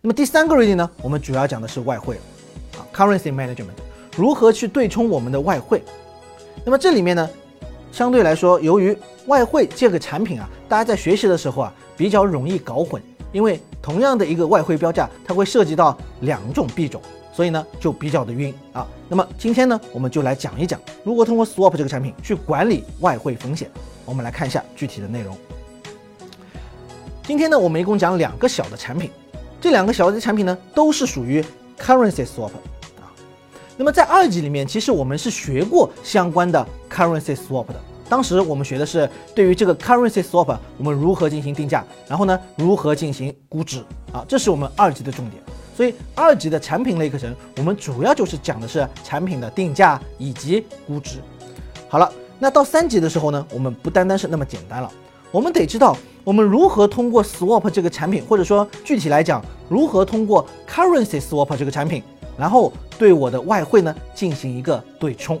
那么第三个 reading 呢，我们主要讲的是外汇啊，currency management，如何去对冲我们的外汇。那么这里面呢，相对来说，由于外汇这个产品啊，大家在学习的时候啊，比较容易搞混，因为同样的一个外汇标价，它会涉及到两种币种，所以呢就比较的晕啊。那么今天呢，我们就来讲一讲，如何通过 swap 这个产品去管理外汇风险。我们来看一下具体的内容。今天呢，我们一共讲两个小的产品，这两个小的产品呢，都是属于 currency swap 啊。那么在二级里面，其实我们是学过相关的 currency swap 的。当时我们学的是对于这个 currency swap，我们如何进行定价，然后呢，如何进行估值啊，这是我们二级的重点。所以二级的产品类课程，我们主要就是讲的是产品的定价以及估值。好了，那到三级的时候呢，我们不单单是那么简单了，我们得知道。我们如何通过 swap 这个产品，或者说具体来讲，如何通过 currency swap 这个产品，然后对我的外汇呢进行一个对冲